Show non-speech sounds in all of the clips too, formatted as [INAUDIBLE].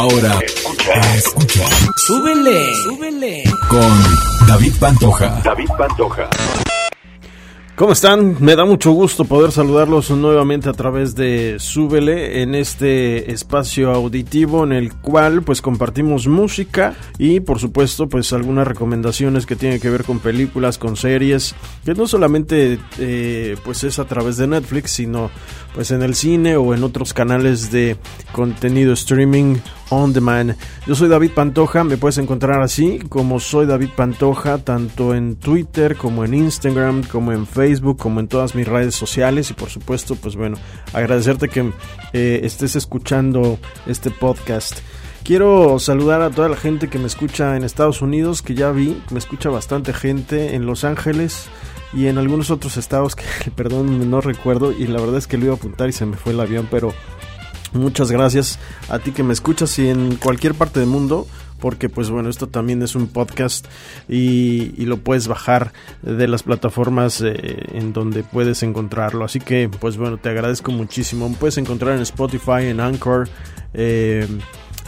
Ahora escucha, escucha. Súbele, súbele. Con David Pantoja. David Pantoja. ¿Cómo están? Me da mucho gusto poder saludarlos nuevamente a través de Súbele en este espacio auditivo en el cual pues compartimos música y por supuesto pues algunas recomendaciones que tienen que ver con películas, con series, que no solamente eh, pues es a través de Netflix, sino pues en el cine o en otros canales de contenido streaming on demand. Yo soy David Pantoja, me puedes encontrar así como soy David Pantoja, tanto en Twitter como en Instagram, como en Facebook, como en todas mis redes sociales y por supuesto, pues bueno, agradecerte que eh, estés escuchando este podcast. Quiero saludar a toda la gente que me escucha en Estados Unidos, que ya vi, me escucha bastante gente en Los Ángeles y en algunos otros estados que, [LAUGHS] perdón, no recuerdo y la verdad es que lo iba a apuntar y se me fue el avión, pero Muchas gracias a ti que me escuchas y en cualquier parte del mundo, porque pues bueno, esto también es un podcast y, lo puedes bajar de las plataformas eh, en donde puedes encontrarlo. Así que pues bueno, te agradezco muchísimo. puedes encontrar en Spotify, en Anchor. Eh,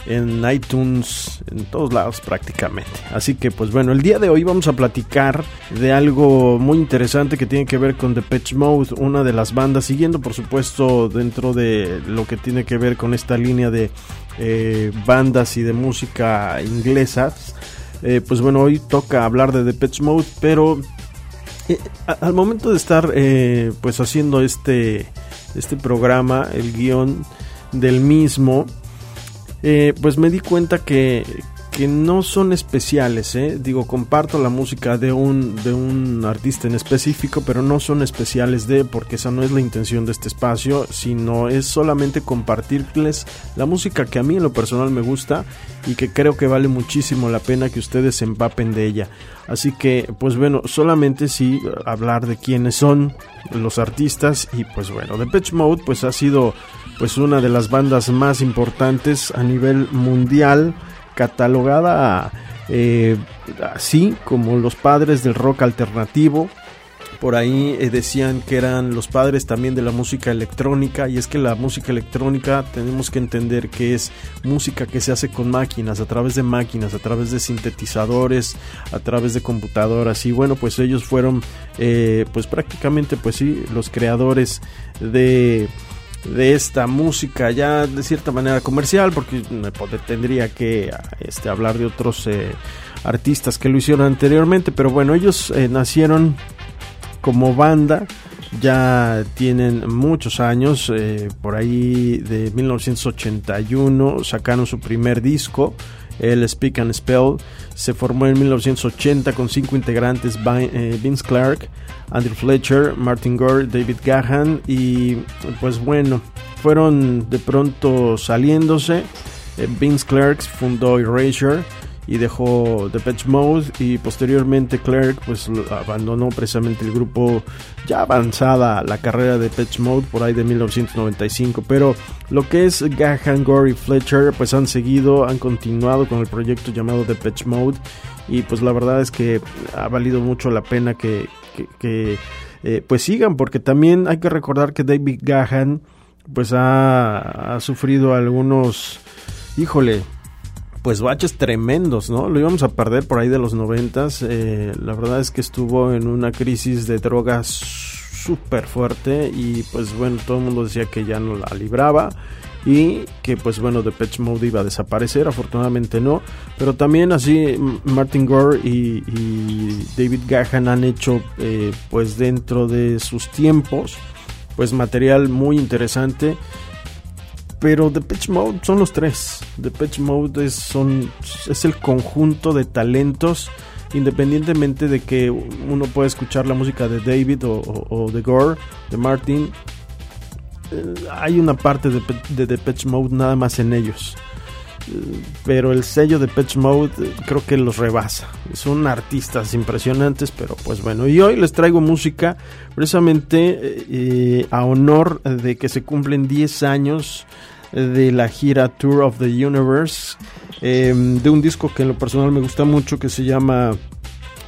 en iTunes, en todos lados prácticamente. Así que pues bueno, el día de hoy vamos a platicar de algo muy interesante que tiene que ver con The Patch Mode, una de las bandas, siguiendo por supuesto dentro de lo que tiene que ver con esta línea de eh, bandas y de música inglesas. Eh, pues bueno, hoy toca hablar de The Patch Mode, pero eh, al momento de estar pues haciendo este, este programa, el guion del mismo, eh, pues me di cuenta que, que no son especiales, ¿eh? digo, comparto la música de un, de un artista en específico, pero no son especiales de, porque esa no es la intención de este espacio, sino es solamente compartirles la música que a mí en lo personal me gusta y que creo que vale muchísimo la pena que ustedes se empapen de ella. Así que, pues bueno, solamente sí hablar de quiénes son los artistas y pues bueno, Pitch Mode pues ha sido pues una de las bandas más importantes a nivel mundial, catalogada eh, así como los padres del rock alternativo. Por ahí eh, decían que eran los padres también de la música electrónica y es que la música electrónica tenemos que entender que es música que se hace con máquinas, a través de máquinas, a través de sintetizadores, a través de computadoras y bueno pues ellos fueron eh, pues prácticamente pues sí los creadores de de esta música ya de cierta manera comercial porque tendría que este, hablar de otros eh, artistas que lo hicieron anteriormente pero bueno ellos eh, nacieron como banda ya tienen muchos años eh, por ahí de 1981 sacaron su primer disco el Speak and Spell se formó en 1980 con cinco integrantes Vince Clark Andrew Fletcher, Martin Gore, David Gahan y pues bueno, fueron de pronto saliéndose. Eh, Vince Clark fundó Erasure y dejó The Mode y posteriormente Clark pues abandonó precisamente el grupo ya avanzada la carrera de Patch Mode por ahí de 1995 pero lo que es Gahan, Gore y Fletcher pues han seguido han continuado con el proyecto llamado The Mode y pues la verdad es que ha valido mucho la pena que, que, eh, pues sigan, porque también hay que recordar que David Gahan pues ha, ha sufrido algunos, híjole, pues baches tremendos, ¿no? Lo íbamos a perder por ahí de los noventas. Eh, la verdad es que estuvo en una crisis de drogas súper fuerte y pues bueno, todo el mundo decía que ya no la libraba y que pues bueno Patch Mode iba a desaparecer, afortunadamente no, pero también así Martin Gore y, David Gahan han hecho eh, pues dentro de sus tiempos pues material muy interesante pero The Pitch Mode son los tres. The Pitch Mode es, son, es el conjunto de talentos, independientemente de que uno pueda escuchar la música de David o, o de Gore, de Martin, eh, hay una parte de, de Depeche Mode nada más en ellos. Eh, pero el sello de Depeche Mode eh, creo que los rebasa. Son artistas impresionantes, pero pues bueno. Y hoy les traigo música precisamente a honor de que se cumplen 10 años de la gira Tour of the Universe. de un disco que en lo personal me gusta mucho que se llama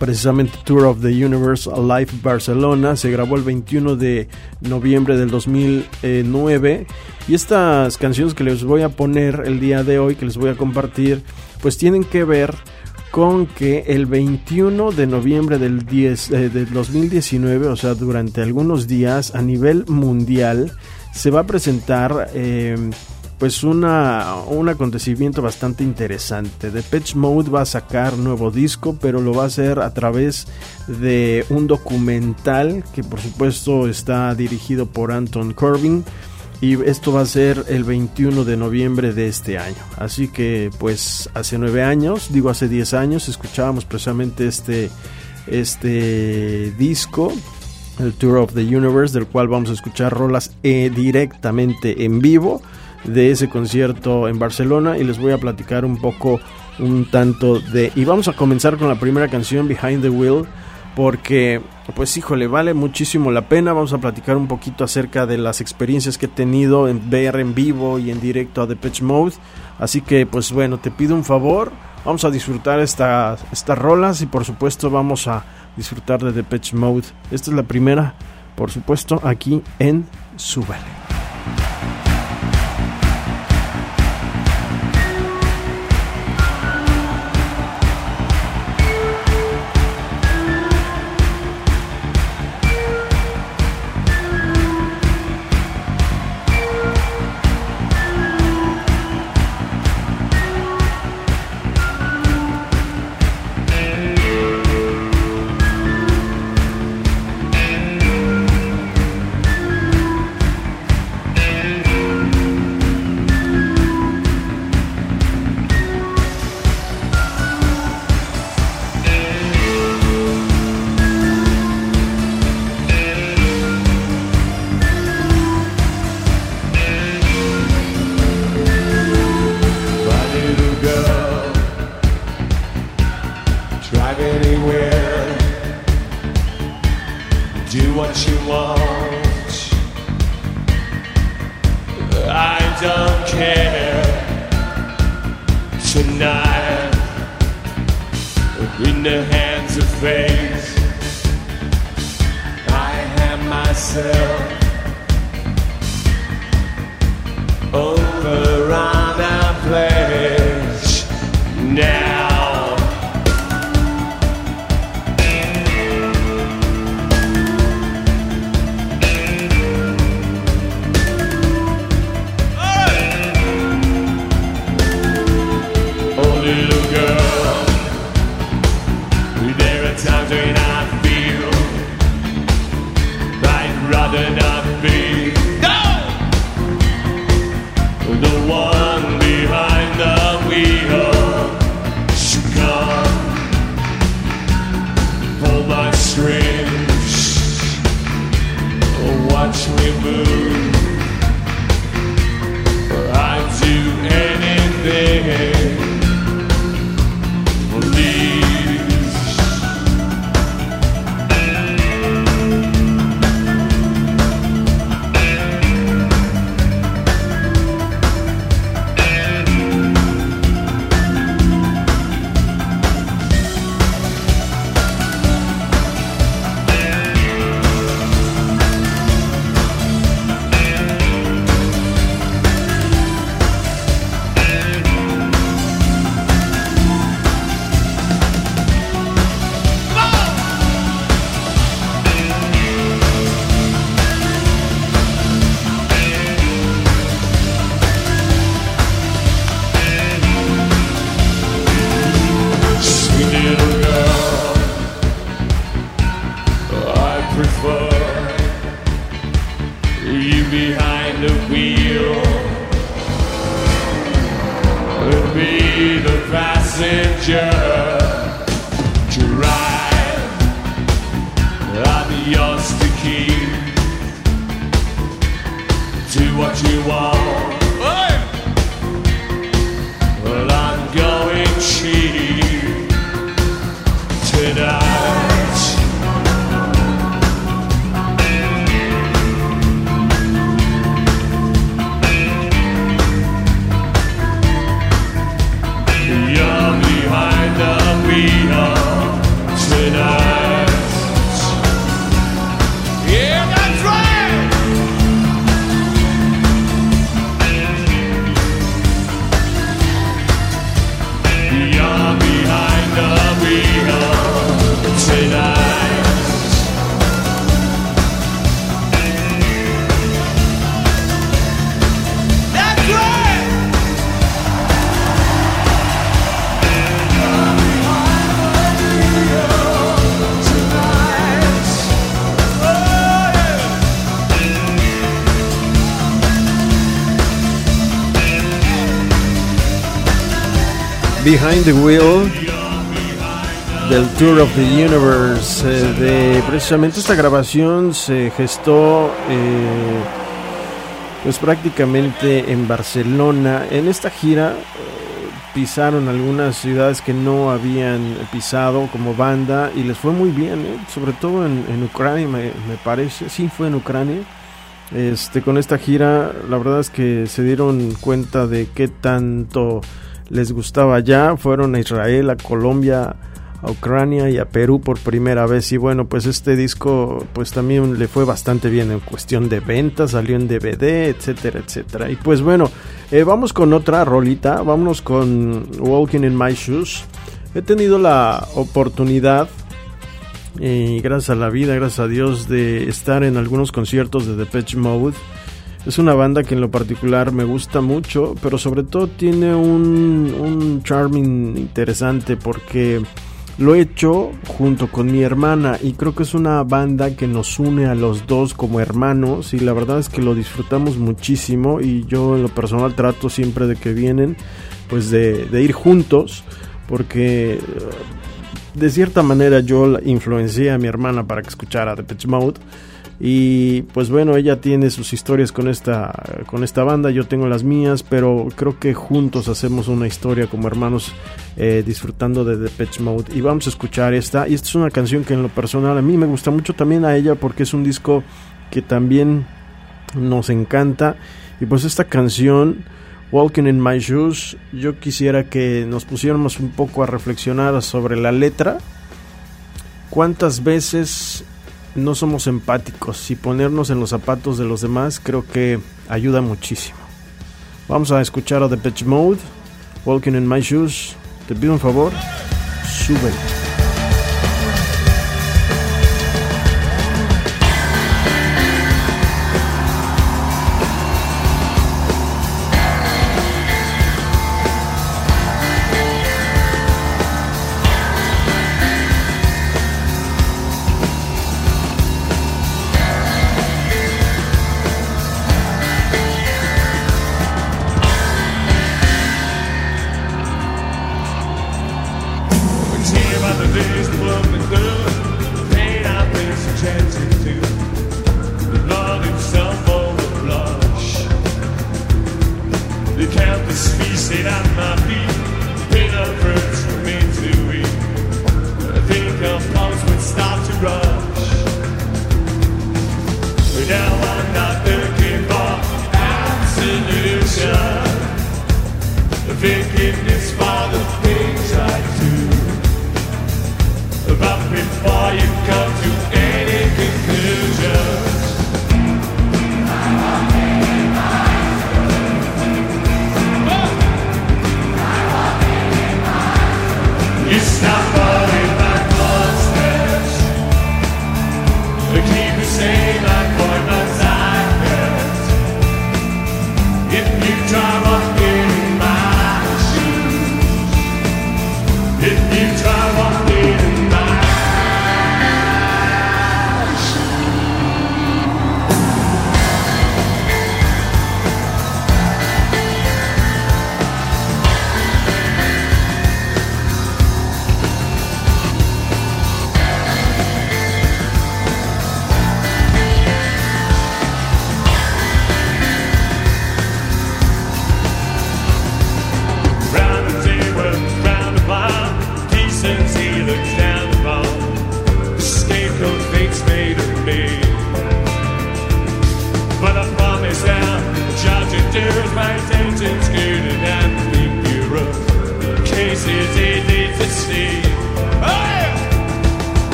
precisamente Tour of the Universe Live Barcelona. Se grabó el 21 de noviembre del 2009. Y estas canciones que les voy a poner el día de hoy, que les voy a compartir, pues tienen que ver con que el 21 de noviembre del, 10, eh, del 2019, o sea, durante algunos días a nivel mundial, se va a presentar eh, pues una, un acontecimiento bastante interesante. Pitch Mode va a sacar nuevo disco, pero lo va a hacer a través de un documental que por supuesto está dirigido por Anton Corbin. Y esto va a ser el 21 de noviembre de este año. Así que pues hace nueve años, digo hace 10 años, escuchábamos precisamente este, este disco el Tour of the Universe, del cual vamos a escuchar rolas eh, directamente en vivo de ese concierto en Barcelona y les voy a platicar un poco un tanto de... Y vamos a comenzar con la primera canción, Behind the Wheel, porque pues híjole, vale muchísimo la pena. Vamos a platicar un poquito acerca de las experiencias que he tenido en ver en vivo y en directo a The Pitch Mode. Así que pues bueno, te pido un favor, vamos a disfrutar estas rolas y por supuesto vamos a disfrutar de Pitch Mode. Esta es la primera, por supuesto, aquí en Súbele. Strange. Oh, watch me move. I'd do anything. the passenger to ride. I'm yours to keep. Do what you want. Behind the Wheel del Tour of the Universe. Eh, de precisamente esta grabación se gestó eh, pues prácticamente en Barcelona. En esta gira eh, pisaron algunas ciudades que no habían pisado como banda y les fue muy bien, sobre todo en, Ucrania me, me, parece. Sí, fue en Ucrania. Este, con esta gira, la verdad es que se dieron cuenta de qué tanto les gustaba ya. Fueron a Israel, a Colombia, a Ucrania y a Perú por primera vez. Y bueno, pues este disco pues también le fue bastante bien en cuestión de ventas, salió en DVD, etcétera, etcétera. Y pues bueno, eh, vamos con otra rolita, vámonos con Walking in My Shoes. He tenido la oportunidad, y eh, gracias a la vida, gracias a Dios, de estar en algunos conciertos de Depeche Mode. Es una banda que en lo particular me gusta mucho, pero sobre todo tiene un, un charming interesante porque lo he hecho junto con mi hermana y creo que es una banda que nos une a los dos como hermanos y la verdad es que lo disfrutamos muchísimo y yo en lo personal trato siempre de que vienen pues de, de ir juntos porque de cierta manera yo influencié a mi hermana para que escuchara The Pitch Mode y pues bueno, ella tiene sus historias con esta, con esta banda, yo tengo las mías, pero creo que juntos hacemos una historia como hermanos eh, disfrutando de The Pitch Mode. Y vamos a escuchar esta. Y esta es una canción que en lo personal a mí me gusta mucho también a ella porque es un disco que también nos encanta. Y pues esta canción... Walking in My Shoes, yo quisiera que nos pusiéramos un poco a reflexionar sobre la letra. ¿Cuántas veces no somos empáticos y ponernos en los zapatos de los demás creo que ayuda muchísimo. Vamos a escuchar a The Pitch Mode, Walking in My Shoes. Te pido un favor, sube.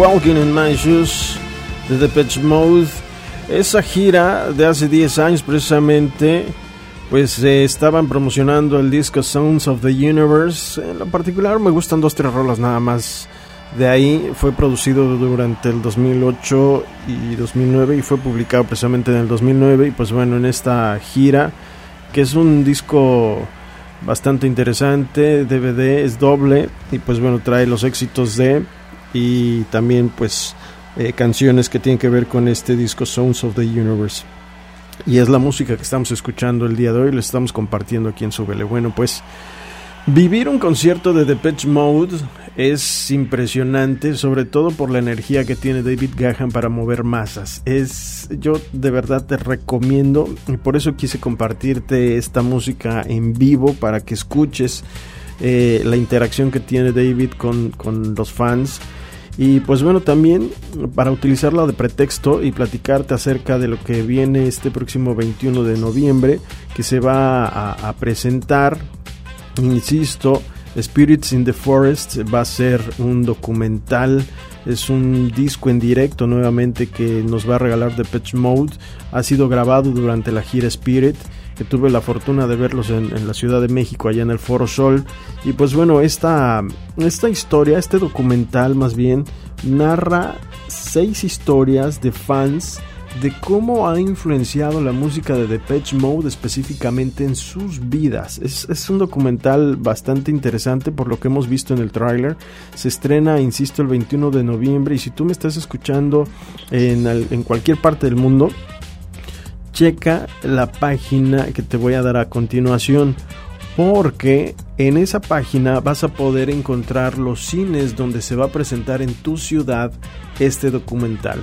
Walking in My Shoes de Depeche Mode. Esa gira de hace 10 años precisamente, pues eh, estaban promocionando el disco Sounds of the Universe. En lo particular me gustan dos, tres rolas nada más. De ahí fue producido durante el 2008 y 2009 y fue publicado precisamente en el 2009 y pues bueno, en esta gira, que es un disco bastante interesante, DVD es doble y pues bueno, trae los éxitos de y también pues eh, canciones que tienen que ver con este disco Sounds of the Universe. Y es la música que estamos escuchando el día de hoy, lo estamos compartiendo aquí en Subele. Bueno, pues vivir un concierto de Depeche Mode es impresionante, sobre todo por la energía que tiene David Gahan para mover masas. Es yo de verdad te recomiendo y por eso quise compartirte esta música en vivo para que escuches eh, la interacción que tiene David con, con los fans. Y pues bueno, también para utilizarla de pretexto y platicarte acerca de lo que viene este próximo 21 de noviembre, que se va a, a presentar, insisto, Spirits in the Forest va a ser un documental, es un disco en directo nuevamente que nos va a regalar The Pitch Mode, ha sido grabado durante la gira Spirit que tuve la fortuna de verlos en, la Ciudad de México, allá en el Foro Sol. Y pues bueno, esta, esta historia, este documental más bien, narra seis historias de fans de cómo ha influenciado la música de Depeche Mode específicamente en sus vidas. Es, es, un documental bastante interesante por lo que hemos visto en el tráiler. Se estrena, insisto, el 21 de noviembre y si tú me estás escuchando en, en cualquier parte del mundo, checa la página que te voy a dar a continuación porque en esa página vas a poder encontrar los cines donde se va a presentar en tu ciudad este documental.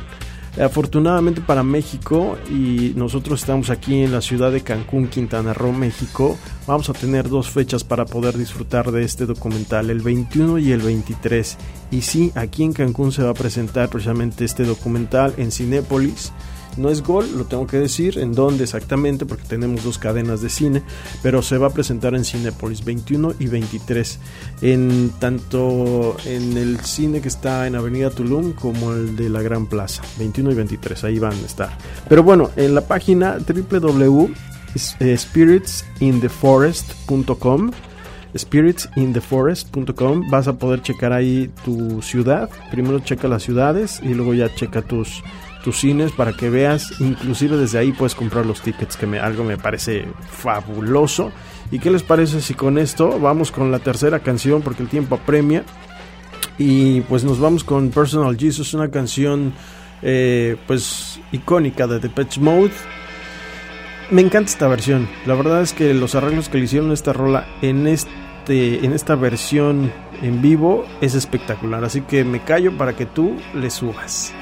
Afortunadamente para México y nosotros estamos aquí en la ciudad de Cancún, Quintana Roo, México, vamos a tener dos fechas para poder disfrutar de este documental, el 21 y el 23. Y sí, aquí en Cancún se va a presentar precisamente este documental en Cinépolis. No es Gol, lo tengo que decir, en dónde exactamente, porque tenemos dos cadenas de cine, pero se va a presentar en Cinepolis 21 y 23, en tanto en el cine que está en Avenida Tulum como el de la Gran Plaza, 21 y 23, ahí van a estar. Pero bueno, en la página www.spiritsintheforest.com spiritsintheforest.com vas a poder checar ahí tu ciudad, primero checa las ciudades y luego ya checa tus tus cines para que veas, inclusive desde ahí puedes comprar los tickets, que me, algo me parece fabuloso. ¿Y qué les parece si con esto vamos con la tercera canción porque el tiempo apremia? Y pues nos vamos con Personal Jesus, una canción eh, pues icónica de Depeche Mode. Me encanta esta versión. La verdad es que los arreglos que le hicieron esta rola en este en esta versión en vivo es espectacular. Así que me callo para que tú le subas.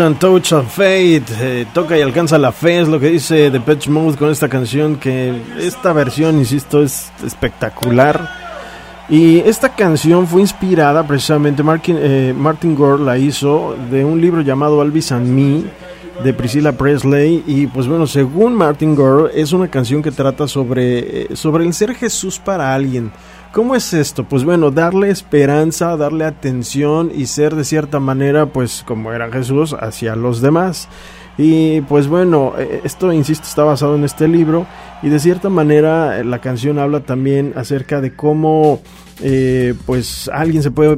And Touch of Fate, eh, toca y alcanza la fe, es lo que dice The Patch Mode con esta canción, que esta versión, insisto, es espectacular. Y esta canción fue inspirada precisamente, Martin, eh, Martin Gore la hizo de un libro llamado Alvis and Me, de Priscilla Presley. Y pues bueno, según Martin Gore, es una canción que trata sobre, eh, sobre el ser Jesús para alguien. ¿Cómo es esto? Pues bueno, darle esperanza, darle atención y ser de cierta manera, pues como era Jesús, hacia los demás. Y pues bueno, eh, esto, insisto, está basado en este libro y de cierta manera eh, la canción habla también acerca de cómo eh, pues alguien se puede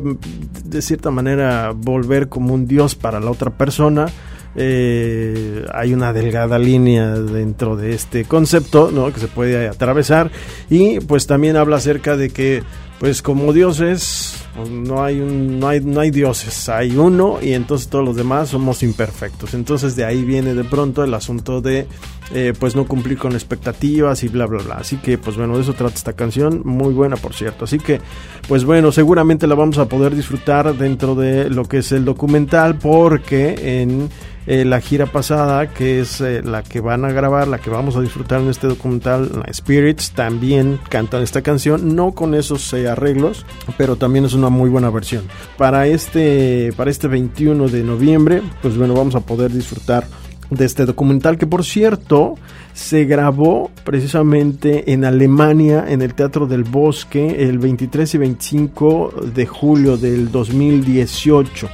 de cierta manera volver como un dios para la otra persona eh, hay una delgada línea dentro de este concepto ¿no? que se puede atravesar. Y pues también habla acerca de que pues como dioses pues, no hay un, no hay no hay dioses hay uno y entonces todos los demás somos imperfectos. Entonces de ahí viene de pronto el asunto de eh, pues no cumplir con expectativas y bla bla bla. Así que pues bueno de eso trata esta canción muy buena por cierto. Así que pues bueno seguramente la vamos a poder disfrutar dentro de lo que es el documental porque en eh, la gira pasada, que es eh, la que van a grabar, la que vamos a disfrutar en este documental, Spirits, también cantan esta canción, no con esos eh, arreglos, pero también es una muy buena versión. Para este, para este 21 de noviembre, pues bueno, vamos a poder disfrutar de este documental que por cierto se grabó precisamente en Alemania en el Teatro del Bosque el 23 y 25 de julio del 2018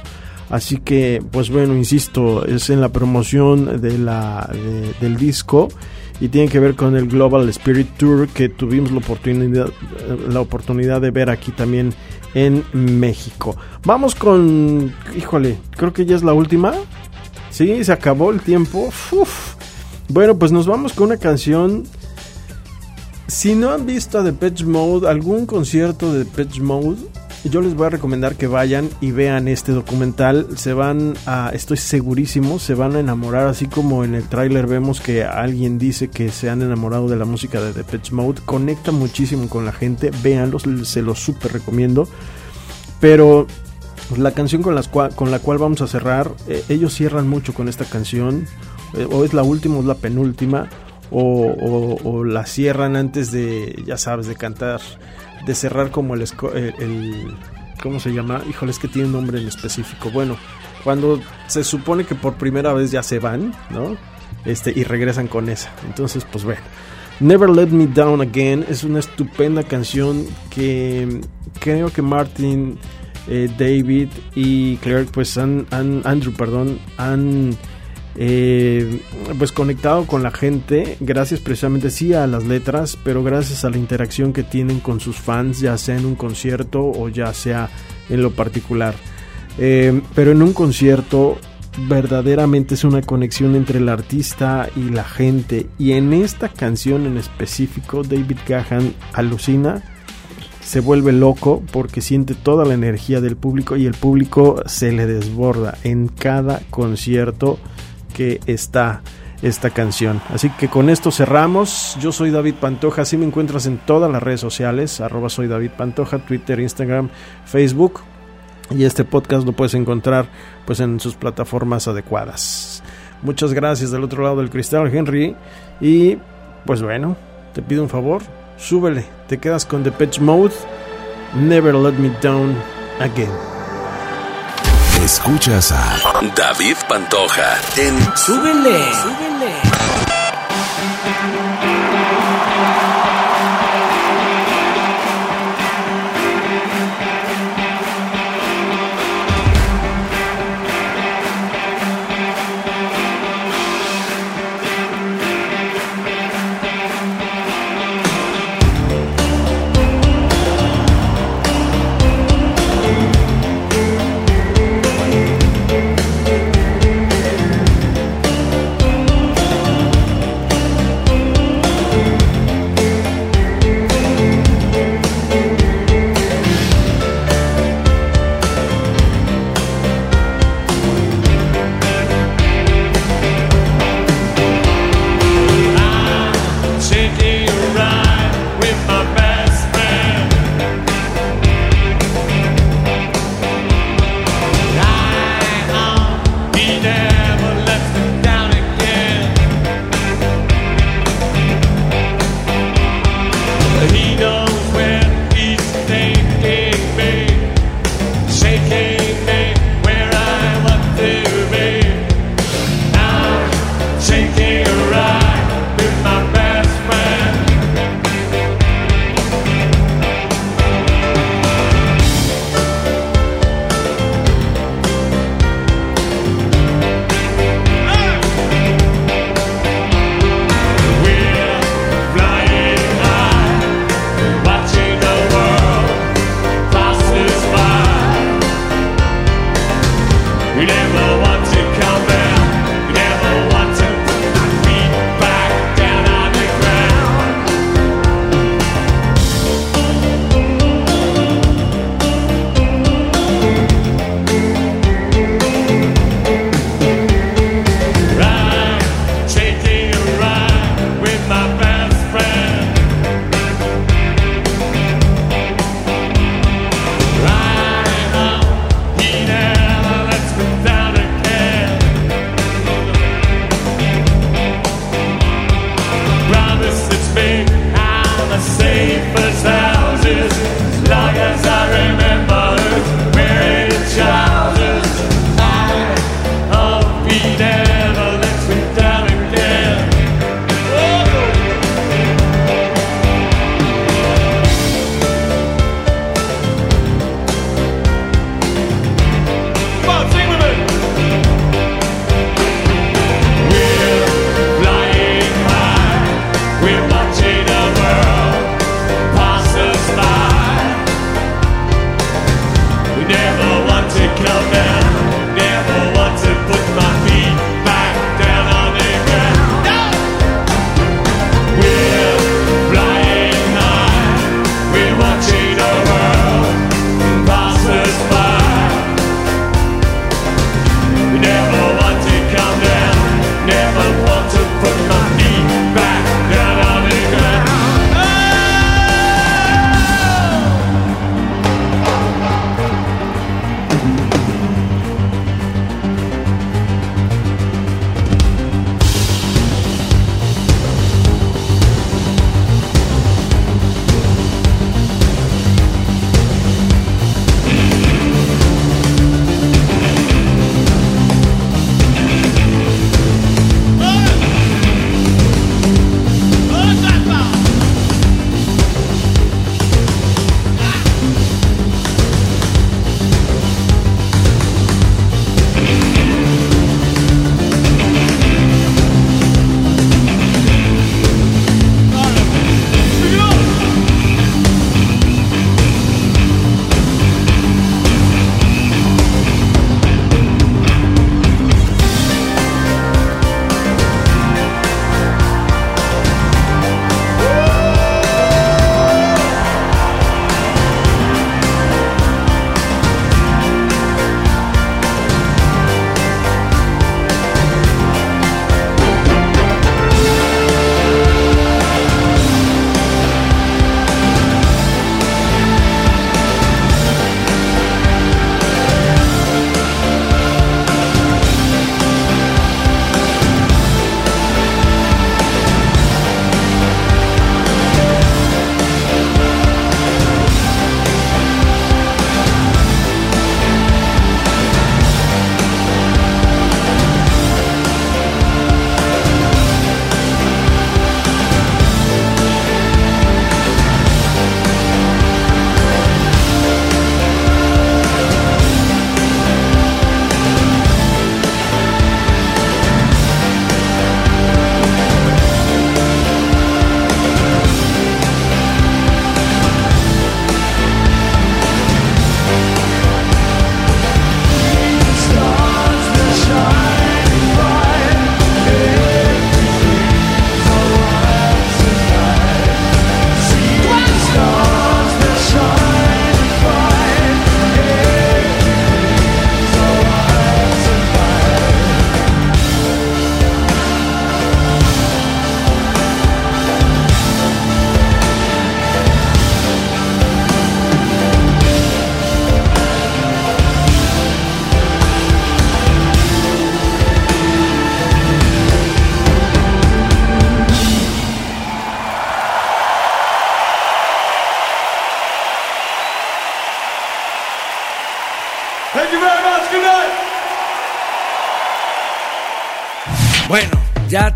Así que, pues bueno, insisto, es en la promoción de la, del disco y tiene que ver con el Global Spirit Tour que tuvimos la oportunidad, la oportunidad de ver aquí también en México. Vamos con, híjole, creo que ya es la última. Sí, se acabó el tiempo. Bueno, pues nos vamos con una canción. Si no han visto a The Patch Mode, algún concierto de The Patch Mode, yo les voy a recomendar que vayan y vean este documental. Se van a, estoy segurísimo, se van a enamorar, así como en el tráiler vemos que alguien dice que se han enamorado de la música de The Pitch Mode. Conecta muchísimo con la gente, véanlos, se los súper recomiendo. Pero la canción con la cual vamos a cerrar, eh, ellos cierran mucho con esta canción, eh, o es la última o es la penúltima, o, o la cierran antes de, ya sabes, de cantar de cerrar como el, el, ¿cómo se llama? Híjole, es que tiene un nombre en específico. Bueno, cuando se supone que por primera vez ya se van, ¿no? Este, y regresan con esa. Entonces, pues bueno. Never Let Me Down Again es una estupenda canción que creo que Martin, eh, David y Claire, pues han Andrew, perdón, han eh, pues conectado con la gente, gracias precisamente sí a las letras, pero gracias a la interacción que tienen con sus fans, ya sea en un concierto o ya sea en lo particular. Eh, pero en un concierto verdaderamente es una conexión entre el artista y la gente. Y en esta canción en específico, David Gahan alucina, se vuelve loco porque siente toda la energía del público y el público se le desborda en cada concierto que está esta canción. Así que con esto cerramos. Yo soy David Pantoja, así me encuentras en todas las redes sociales, arroba soy David Pantoja, Twitter, Instagram, Facebook. Y este podcast lo puedes encontrar pues en sus plataformas adecuadas. Muchas gracias del otro lado del cristal, Henry. Y pues bueno, te pido un favor, súbele. Te quedas con The Pitch Mode. Never Let Me Down Again. Escuchas a David Pantoja en Súbele, súbele.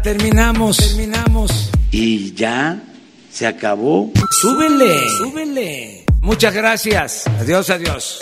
Terminamos. Terminamos. Y ya se acabó. Súbele, súbele. Muchas gracias. Adiós, adiós.